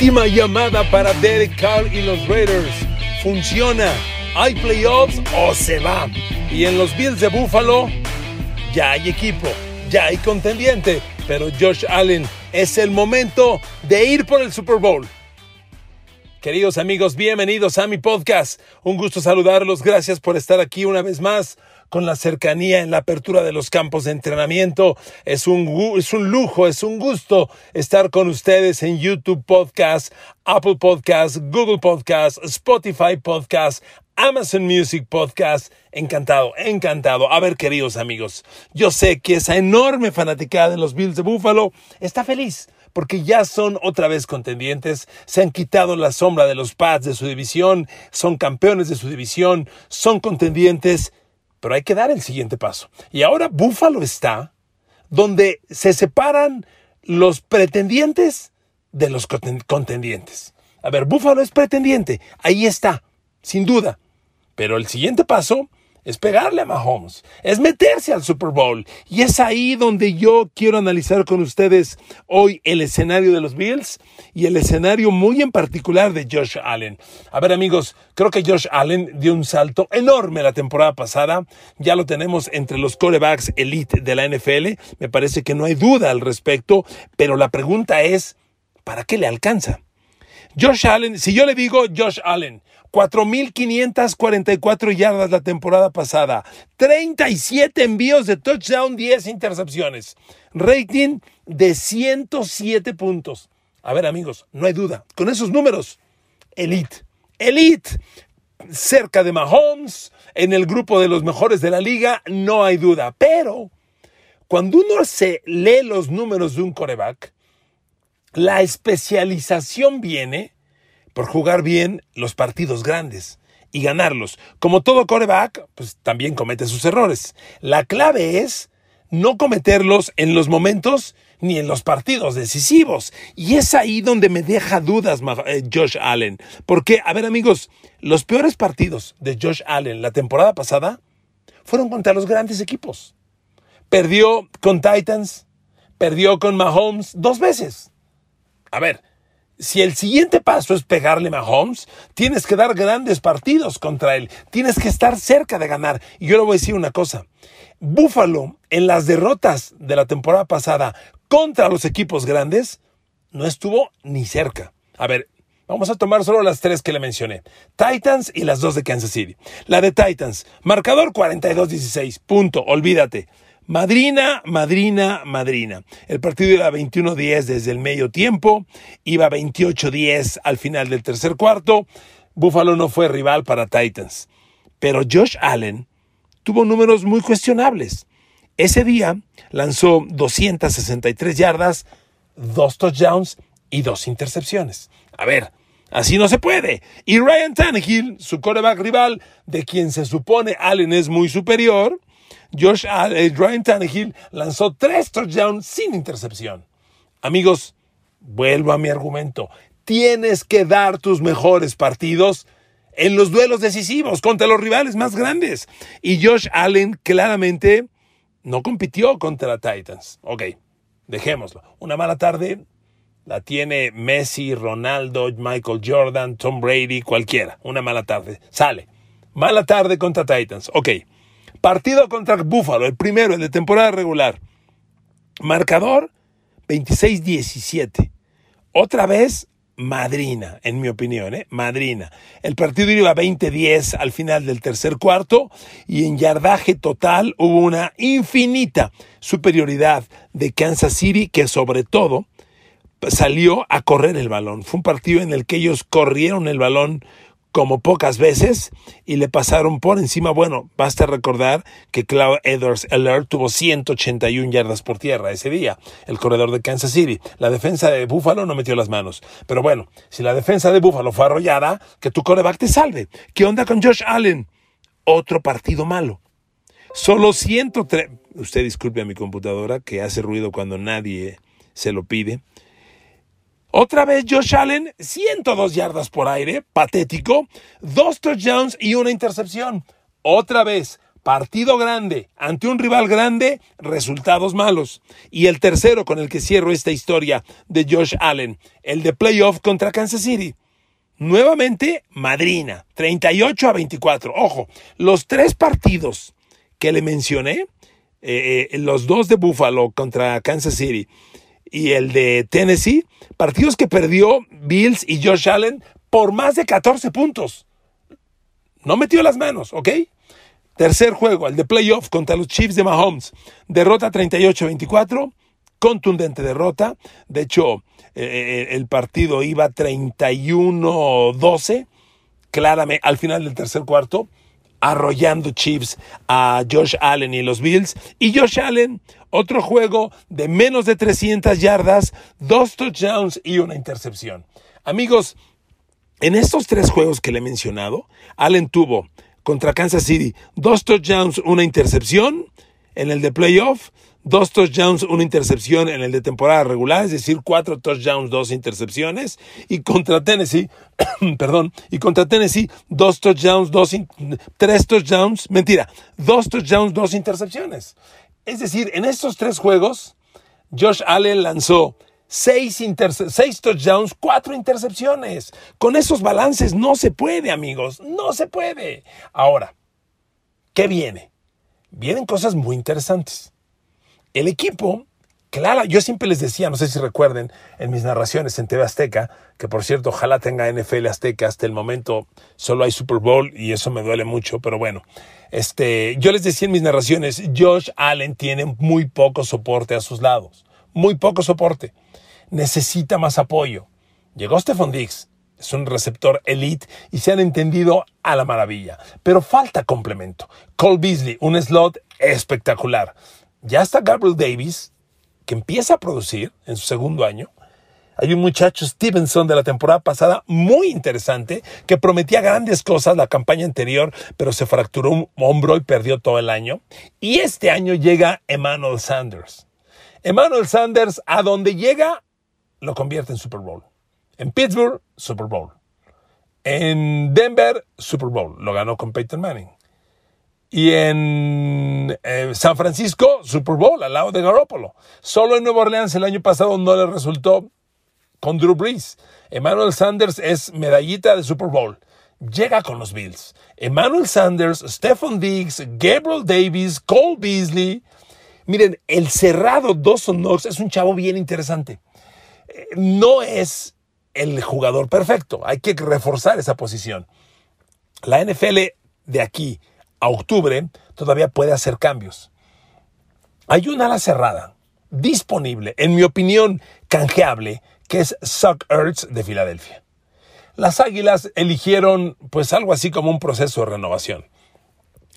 Última llamada para Derek Carr y los Raiders. ¿Funciona? ¿Hay playoffs o se va? Y en los Bills de Buffalo ya hay equipo, ya hay contendiente, pero Josh Allen es el momento de ir por el Super Bowl. Queridos amigos, bienvenidos a mi podcast. Un gusto saludarlos. Gracias por estar aquí una vez más con la cercanía en la apertura de los campos de entrenamiento. Es un, es un lujo, es un gusto estar con ustedes en YouTube Podcast, Apple Podcast, Google Podcast, Spotify Podcast, Amazon Music Podcast. Encantado, encantado. A ver, queridos amigos, yo sé que esa enorme fanaticada de los Bills de Buffalo está feliz porque ya son otra vez contendientes, se han quitado la sombra de los Pats de su división, son campeones de su división, son contendientes, pero hay que dar el siguiente paso. Y ahora Buffalo está donde se separan los pretendientes de los contendientes. A ver, Buffalo es pretendiente, ahí está, sin duda. Pero el siguiente paso es pegarle a Mahomes, es meterse al Super Bowl. Y es ahí donde yo quiero analizar con ustedes hoy el escenario de los Bills y el escenario muy en particular de Josh Allen. A ver amigos, creo que Josh Allen dio un salto enorme la temporada pasada. Ya lo tenemos entre los corebacks elite de la NFL. Me parece que no hay duda al respecto, pero la pregunta es, ¿para qué le alcanza? Josh Allen, si yo le digo Josh Allen, 4.544 yardas la temporada pasada, 37 envíos de touchdown, 10 intercepciones, rating de 107 puntos. A ver amigos, no hay duda, con esos números, elite, elite, cerca de Mahomes, en el grupo de los mejores de la liga, no hay duda, pero cuando uno se lee los números de un coreback, la especialización viene por jugar bien los partidos grandes y ganarlos. Como todo coreback, pues también comete sus errores. La clave es no cometerlos en los momentos ni en los partidos decisivos. Y es ahí donde me deja dudas eh, Josh Allen. Porque, a ver amigos, los peores partidos de Josh Allen la temporada pasada fueron contra los grandes equipos. Perdió con Titans, perdió con Mahomes dos veces. A ver, si el siguiente paso es pegarle a Mahomes, tienes que dar grandes partidos contra él. Tienes que estar cerca de ganar. Y yo le voy a decir una cosa. Buffalo, en las derrotas de la temporada pasada contra los equipos grandes, no estuvo ni cerca. A ver, Vamos a tomar solo las tres que le mencioné. Titans y las dos de Kansas City. La de Titans, marcador 42-16, punto, olvídate. Madrina, madrina, madrina. El partido iba 21-10 desde el medio tiempo, iba 28-10 al final del tercer cuarto. Buffalo no fue rival para Titans. Pero Josh Allen tuvo números muy cuestionables. Ese día lanzó 263 yardas, dos touchdowns y dos intercepciones. A ver, así no se puede. Y Ryan Tannehill, su coreback rival, de quien se supone Allen es muy superior, Josh eh, Ryan Tannehill lanzó tres touchdowns sin intercepción. Amigos, vuelvo a mi argumento. Tienes que dar tus mejores partidos en los duelos decisivos contra los rivales más grandes. Y Josh Allen claramente no compitió contra Titans. Ok, dejémoslo. Una mala tarde la tiene Messi, Ronaldo, Michael Jordan, Tom Brady, cualquiera. Una mala tarde. Sale. Mala tarde contra Titans. Ok. Partido contra Buffalo, el primero, el de temporada regular. Marcador 26-17. Otra vez madrina, en mi opinión, ¿eh? madrina. El partido iba 20-10 al final del tercer cuarto y en yardaje total hubo una infinita superioridad de Kansas City que sobre todo salió a correr el balón. Fue un partido en el que ellos corrieron el balón como pocas veces y le pasaron por encima. Bueno, basta recordar que Cloud Edwards Alert tuvo 181 yardas por tierra ese día, el corredor de Kansas City. La defensa de Buffalo no metió las manos. Pero bueno, si la defensa de Buffalo fue arrollada, que tu coreback te salve. ¿Qué onda con Josh Allen? Otro partido malo. Solo 103. Usted disculpe a mi computadora que hace ruido cuando nadie se lo pide. Otra vez Josh Allen, 102 yardas por aire, patético, dos touchdowns y una intercepción. Otra vez, partido grande ante un rival grande, resultados malos. Y el tercero con el que cierro esta historia de Josh Allen, el de playoff contra Kansas City. Nuevamente, Madrina, 38 a 24. Ojo, los tres partidos que le mencioné, eh, eh, los dos de Buffalo contra Kansas City y el de Tennessee, partidos que perdió Bills y Josh Allen por más de 14 puntos. No metió las manos, ¿ok? Tercer juego, el de playoff contra los Chiefs de Mahomes. Derrota 38-24, contundente derrota. De hecho, eh, el partido iba 31-12, claramente al final del tercer cuarto, arrollando Chiefs a Josh Allen y los Bills. Y Josh Allen, otro juego de menos de 300 yardas, dos touchdowns y una intercepción. Amigos, en estos tres juegos que le he mencionado, Allen tuvo contra Kansas City. Dos touchdowns, una intercepción en el de playoff. Dos touchdowns, una intercepción en el de temporada regular, es decir, cuatro touchdowns, dos intercepciones. Y contra Tennessee, perdón, y contra Tennessee, dos touchdowns, dos, tres touchdowns, mentira, dos touchdowns, dos intercepciones. Es decir, en estos tres juegos, Josh Allen lanzó seis, seis touchdowns, cuatro intercepciones. Con esos balances no se puede, amigos, no se puede. Ahora, ¿qué viene? Vienen cosas muy interesantes. El equipo, claro, yo siempre les decía, no sé si recuerden, en mis narraciones en TV Azteca, que por cierto, ojalá tenga NFL Azteca, hasta el momento solo hay Super Bowl y eso me duele mucho, pero bueno, este, yo les decía en mis narraciones, Josh Allen tiene muy poco soporte a sus lados, muy poco soporte necesita más apoyo. Llegó Stephon Diggs, es un receptor elite y se han entendido a la maravilla, pero falta complemento. Cole Beasley, un slot espectacular. Ya está Gabriel Davis, que empieza a producir en su segundo año. Hay un muchacho Stevenson de la temporada pasada muy interesante que prometía grandes cosas la campaña anterior, pero se fracturó un hombro y perdió todo el año. Y este año llega Emmanuel Sanders. Emmanuel Sanders, a donde llega, lo convierte en Super Bowl. En Pittsburgh, Super Bowl. En Denver, Super Bowl. Lo ganó con Peyton Manning. Y en eh, San Francisco, Super Bowl, al lado de Garoppolo. Solo en Nueva Orleans el año pasado no le resultó con Drew Brees. Emmanuel Sanders es medallita de Super Bowl. Llega con los Bills. Emmanuel Sanders, Stephon Diggs, Gabriel Davis, Cole Beasley. Miren, el cerrado Dawson Knox es un chavo bien interesante no es el jugador perfecto. Hay que reforzar esa posición. La NFL de aquí a octubre todavía puede hacer cambios. Hay una ala cerrada disponible, en mi opinión, canjeable, que es Suck Ertz de Filadelfia. Las Águilas eligieron pues algo así como un proceso de renovación.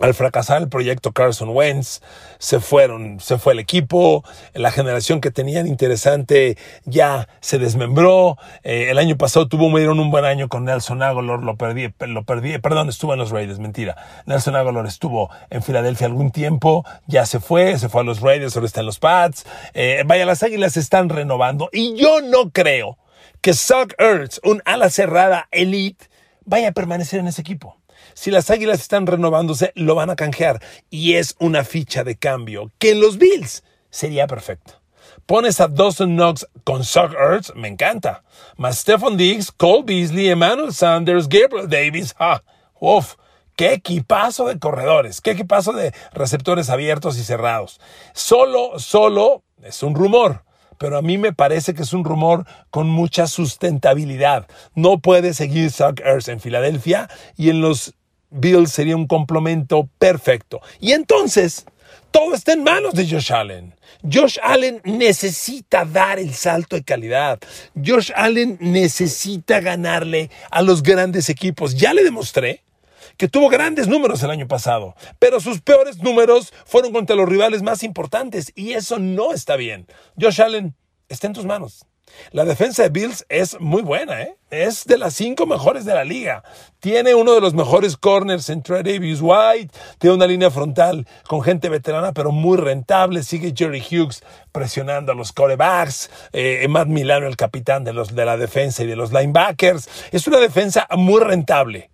Al fracasar el proyecto Carson Wentz, se fueron, se fue el equipo, la generación que tenían interesante ya se desmembró. Eh, el año pasado tuvo un buen año con Nelson Aguilar, lo perdí, lo perdí, perdón, estuvo en los Raiders, mentira. Nelson Aguilar estuvo en Filadelfia algún tiempo, ya se fue, se fue a los Raiders, ahora está en los Pats. Eh, vaya, las Águilas se están renovando y yo no creo que Zach Ertz, un ala cerrada elite, vaya a permanecer en ese equipo. Si las Águilas están renovándose, lo van a canjear. Y es una ficha de cambio que en los Bills sería perfecto. Pones a Dawson Knox con Suck Ertz, me encanta. Más Stephon Diggs, Cole Beasley, Emmanuel Sanders, Gabriel Davis. ¡Ah! ¡Uf! ¡Qué equipazo de corredores! ¡Qué equipazo de receptores abiertos y cerrados! Solo, solo, es un rumor pero a mí me parece que es un rumor con mucha sustentabilidad. No puede seguir Zach Ertz en Filadelfia y en los Bills sería un complemento perfecto. Y entonces, todo está en manos de Josh Allen. Josh Allen necesita dar el salto de calidad. Josh Allen necesita ganarle a los grandes equipos. Ya le demostré que tuvo grandes números el año pasado, pero sus peores números fueron contra los rivales más importantes y eso no está bien. Josh Allen, está en tus manos. La defensa de Bills es muy buena, ¿eh? es de las cinco mejores de la liga. Tiene uno de los mejores corners en Trey Davis White, tiene una línea frontal con gente veterana pero muy rentable. Sigue Jerry Hughes presionando a los corebacks, eh, Matt Milano el capitán de, los, de la defensa y de los linebackers. Es una defensa muy rentable.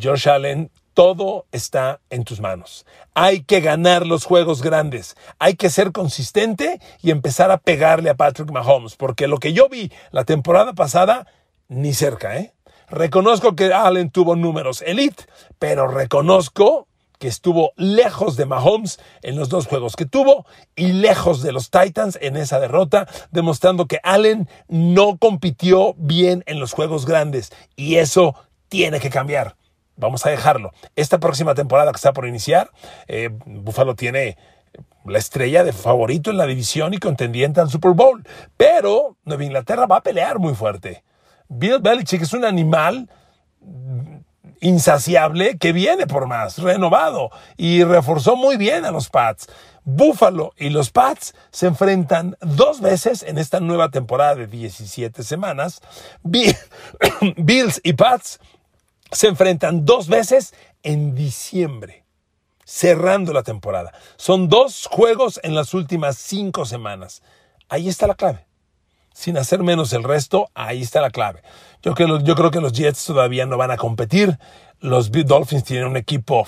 Josh Allen todo está en tus manos. Hay que ganar los juegos grandes. Hay que ser consistente y empezar a pegarle a Patrick Mahomes, porque lo que yo vi la temporada pasada, ni cerca, ¿eh? Reconozco que Allen tuvo números elite, pero reconozco que estuvo lejos de Mahomes en los dos juegos que tuvo y lejos de los Titans en esa derrota, demostrando que Allen no compitió bien en los juegos grandes y eso tiene que cambiar. Vamos a dejarlo. Esta próxima temporada que está por iniciar, eh, Buffalo tiene la estrella de favorito en la división y contendiente al Super Bowl. Pero Nueva Inglaterra va a pelear muy fuerte. Bill Belichick es un animal insaciable que viene por más, renovado y reforzó muy bien a los Pats. Buffalo y los Pats se enfrentan dos veces en esta nueva temporada de 17 semanas. Bills y Pats se enfrentan dos veces en diciembre, cerrando la temporada. Son dos juegos en las últimas cinco semanas. Ahí está la clave. Sin hacer menos el resto, ahí está la clave. Yo creo, que los Jets todavía no van a competir. Los Dolphins tienen un equipo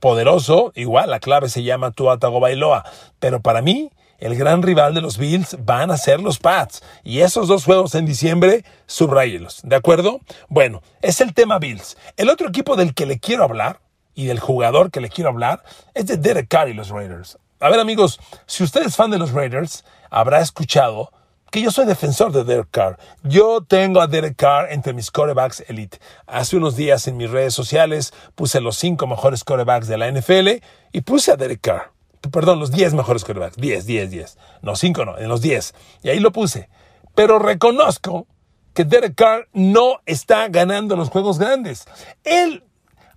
poderoso. Igual, la clave se llama Tua Tagovailoa. Pero para mí, el gran rival de los Bills van a ser los Pats. Y esos dos juegos en diciembre, subrayelos. ¿De acuerdo? Bueno, es el tema Bills. El otro equipo del que le quiero hablar y del jugador que le quiero hablar es de Derek Carr y los Raiders. A ver, amigos, si usted es fan de los Raiders, habrá escuchado que yo soy defensor de Derek Carr. Yo tengo a Derek Carr entre mis corebacks elite. Hace unos días en mis redes sociales puse los cinco mejores corebacks de la NFL y puse a Derek Carr perdón, los 10 mejores quarterbacks. 10, 10, 10. No, 5 no, en los 10. Y ahí lo puse. Pero reconozco que Derek Carr no está ganando los juegos grandes. Él,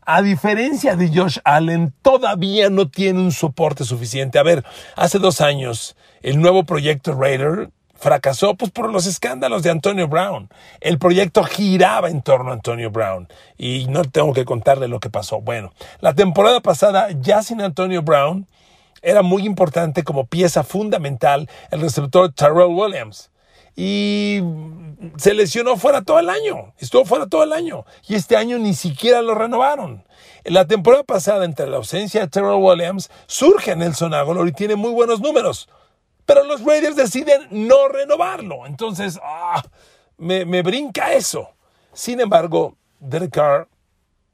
a diferencia de Josh Allen, todavía no tiene un soporte suficiente. A ver, hace dos años, el nuevo proyecto Raider fracasó pues, por los escándalos de Antonio Brown. El proyecto giraba en torno a Antonio Brown y no tengo que contarle lo que pasó. Bueno, la temporada pasada, ya sin Antonio Brown, era muy importante como pieza fundamental el receptor Terrell Williams. Y se lesionó fuera todo el año, estuvo fuera todo el año. Y este año ni siquiera lo renovaron. En la temporada pasada, entre la ausencia de Terrell Williams, surge Nelson Aguilar y tiene muy buenos números. Pero los Raiders deciden no renovarlo. Entonces, ah, me, me brinca eso. Sin embargo, Derek Carr,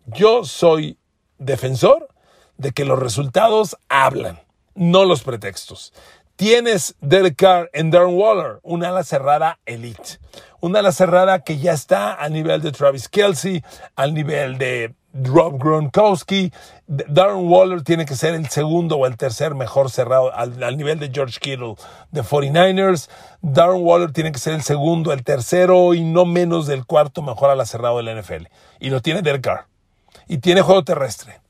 yo soy defensor de que los resultados hablan no los pretextos. Tienes Derek Carr en Darren Waller, una ala cerrada elite. Una ala cerrada que ya está al nivel de Travis Kelsey, al nivel de Rob Gronkowski. Darren Waller tiene que ser el segundo o el tercer mejor cerrado al, al, nivel de George Kittle de 49ers. Darren Waller tiene que ser el segundo, el tercero y no menos del cuarto mejor ala cerrado de la NFL. Y lo tiene Derek Carr. Y tiene juego terrestre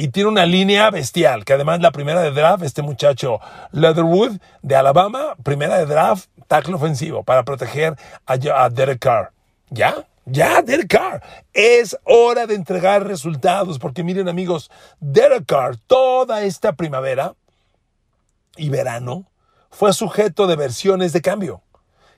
y tiene una línea bestial, que además la primera de draft, este muchacho Leatherwood de Alabama, primera de draft, tackle ofensivo para proteger a, Derek Carr. ¿Ya? Ya, Derek Carr. Es hora de entregar resultados, porque miren amigos, Derek Carr toda esta primavera y verano fue sujeto de versiones de cambio.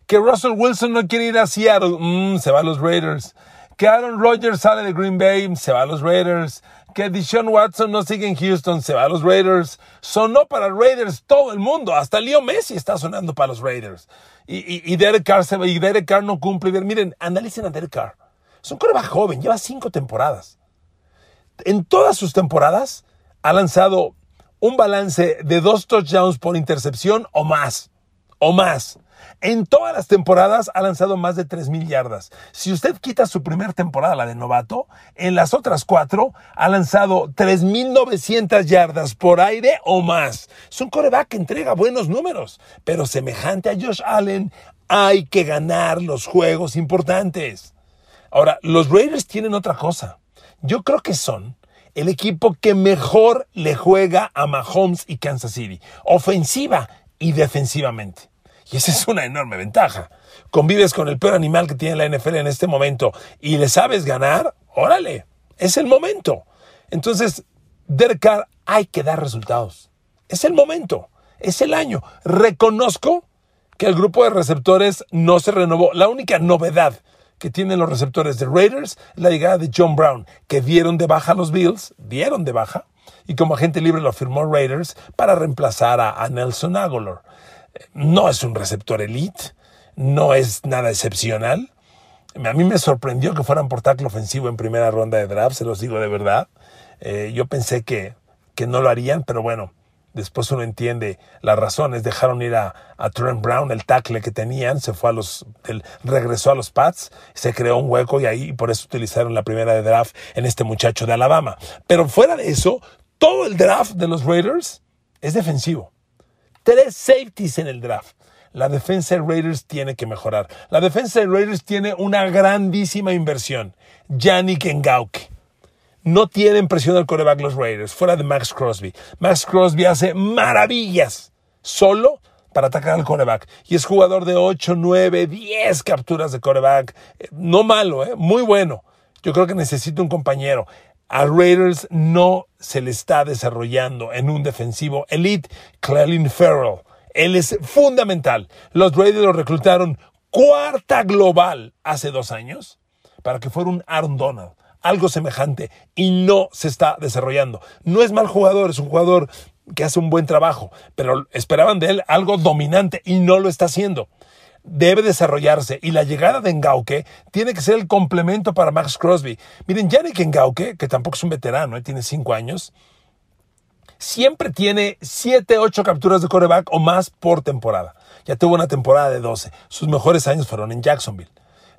Que Russell Wilson no quiere ir a Seattle, mm, se va a los Raiders. Que Aaron Rodgers sale de Green Bay, se va a los Raiders que Deshaun Watson no sigue en Houston, se va a los Raiders. Sonó para Raiders todo el mundo, hasta Leo Messi está sonando para los Raiders. Y, Derek Carr se va, y Derek Carr no cumple. Miren, analicen a Derek Carr. Es un coreback joven, lleva cinco temporadas. En todas sus temporadas ha lanzado un balance de dos touchdowns por intercepción o más. O más. En todas las temporadas ha lanzado más de 3.000 yardas. Si usted quita su primera temporada, la de novato, en las otras cuatro ha lanzado 3.900 yardas por aire o más. Es un coreback que entrega buenos números, pero semejante a Josh Allen, hay que ganar los juegos importantes. Ahora, los Raiders tienen otra cosa. Yo creo que son el equipo que mejor le juega a Mahomes y Kansas City, ofensiva y defensivamente. Y esa es una enorme ventaja. Convives con el peor animal que tiene la NFL en este momento y le sabes ganar, órale, es el momento. Entonces, Derek hay que dar resultados. Es el momento, es el año. Reconozco que el grupo de receptores no se renovó. La única novedad que tienen los receptores de Raiders la llegada de John Brown, que dieron de baja a los Bills, dieron de baja, y como agente libre lo firmó Raiders para reemplazar a, Nelson Aguilar. No es un receptor elite, no es nada excepcional. A mí me sorprendió que fueran por tackle ofensivo en primera ronda de draft, se los digo de verdad. Eh, yo pensé que, que no lo harían, pero bueno, Después uno entiende las razones. Dejaron ir a, Trent Brown, el tackle que tenían, se fue a los, regresó a los Pats, se creó un hueco y ahí por eso utilizaron la primera de draft en este muchacho de Alabama. Pero fuera de eso, todo el draft de los Raiders es defensivo. Tres safeties en el draft. La defensa de Raiders tiene que mejorar. La defensa de Raiders tiene una grandísima inversión. Yannick Ngauke no tienen presión al coreback los Raiders, fuera de Max Crosby. Max Crosby hace maravillas solo para atacar al coreback. Y es jugador de 8, 9, 10 capturas de coreback. Eh, no malo, ¿eh? muy bueno. Yo creo que necesita un compañero. A Raiders no se le está desarrollando en un defensivo elite. Clelin Farrell. Él es fundamental. Los Raiders lo reclutaron cuarta global hace dos años para que fuera un Aaron Donald algo semejante y no se está desarrollando. No es mal jugador, es un jugador que hace un buen trabajo, pero esperaban de él algo dominante y no lo está haciendo. Debe desarrollarse y la llegada de Ngauke tiene que ser el complemento para Max Crosby. Miren, Yannick Ngauke, que tampoco es un veterano, ¿eh? tiene cinco años, siempre tiene 7, 8 capturas de coreback o más por temporada. Ya tuvo una temporada de 12. Sus mejores años fueron en Jacksonville.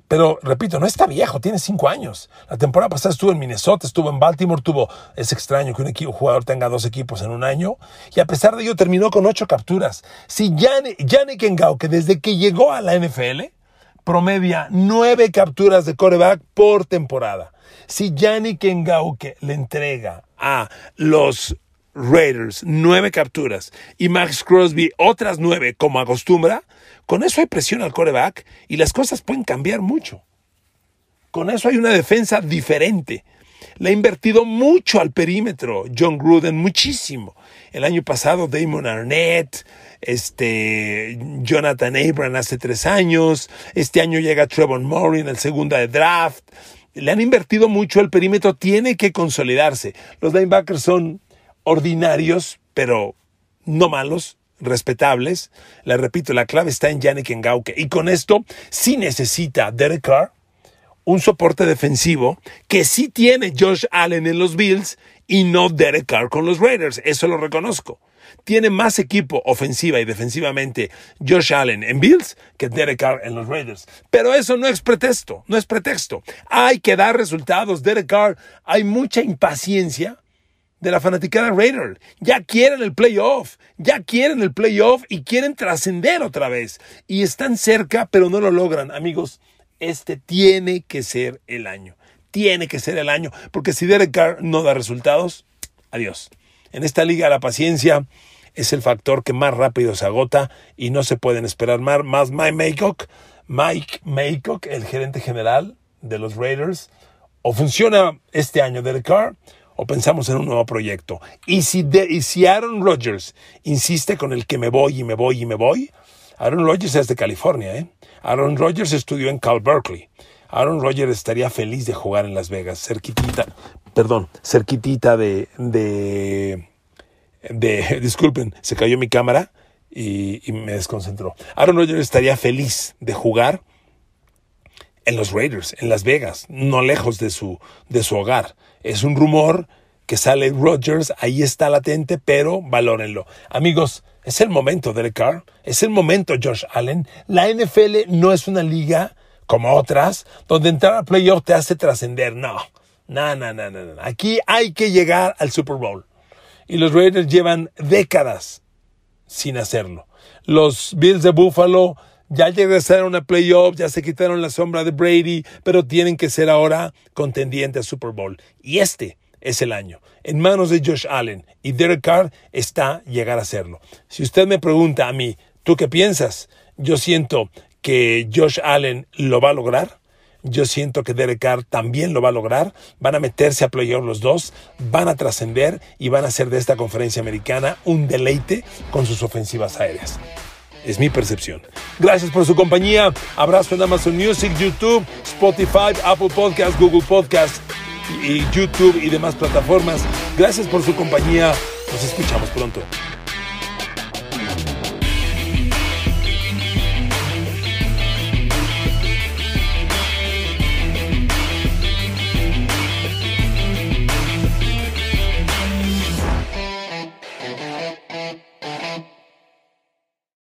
Pero repito, no está viejo, tiene cinco años. La temporada pasada estuvo en Minnesota, estuvo en Baltimore, tuvo, es extraño que un, jugador tenga dos equipos en un año, y a pesar de ello terminó con ocho capturas. Si Yannick que desde que llegó a la NFL, promedia nueve capturas de coreback por temporada. Si Yannick que le entrega a los Raiders nueve capturas y Max Crosby otras nueve como acostumbra, con eso hay presión al coreback y las cosas pueden cambiar mucho. Con eso hay una defensa diferente. Le ha invertido mucho al perímetro John Gruden, muchísimo. El año pasado Damon Arnett, este, Jonathan Abram hace tres años, este año llega Trevor Murray en el segundo de draft. Le han invertido mucho, el perímetro tiene que consolidarse. Los linebackers son ordinarios, pero no malos, respetables. Le repito, la clave está en Yannick Ngauke. Y con esto sí necesita Derek Carr un soporte defensivo que sí tiene Josh Allen en los Bills y no Derek Carr con los Raiders. Eso lo reconozco. Tiene más equipo ofensiva y defensivamente Josh Allen en Bills que Derek Carr en los Raiders. Pero eso no es pretexto, no es pretexto. Hay que dar resultados. Derek Carr, hay mucha impaciencia de la fanaticada Raider. Ya quieren el playoff, ya quieren el playoff y quieren trascender otra vez. Y están cerca, pero no lo logran. Amigos, este tiene que ser el año. Tiene que ser el año, porque si Derek Carr no da resultados, adiós. En esta liga la paciencia es el factor que más rápido se agota y no se pueden esperar más. Más Mike Maycock, Mike Maycock, el gerente general de los Raiders, o funciona este año Derek Carr o pensamos en un nuevo proyecto. Y si, y si Aaron Rodgers insiste con el que me voy y me voy y me voy, Aaron Rodgers es de California, ¿eh? Aaron Rodgers estudió en Cal Berkeley. Aaron Rodgers estaría feliz de jugar en Las Vegas, cerquitita, perdón, cerquitita de, de, de disculpen, se cayó mi cámara y, y me desconcentró. Aaron Rodgers estaría feliz de jugar en los Raiders, en Las Vegas, no lejos de su, de su hogar. Es un rumor que sale Rodgers, ahí está latente, pero valórenlo. Amigos, es el momento, Derek Carr, es el momento, Josh Allen. La NFL no es una liga como otras, donde entrar a playoff te hace trascender. No, no, no, no, no. Aquí hay que llegar al Super Bowl. Y los Raiders llevan décadas sin hacerlo. Los Bills de Buffalo ya regresaron a playoffs, ya se quitaron la sombra de Brady, pero tienen que ser ahora contendientes a Super Bowl. Y este es el año. En manos de Josh Allen y Derek Carr está llegar a serlo. Si usted me pregunta a mí, ¿tú qué piensas? Yo siento que Josh Allen lo va a lograr. Yo siento que Derek Carr también lo va a lograr. Van a meterse a playoff los dos, van a trascender y van a hacer de esta conferencia americana un deleite con sus ofensivas aéreas. Es mi percepción. Gracias por su compañía. Abrazo en Amazon Music, YouTube, Spotify, Apple Podcast, Google Podcast y YouTube y demás plataformas. Gracias por su compañía. Nos escuchamos pronto.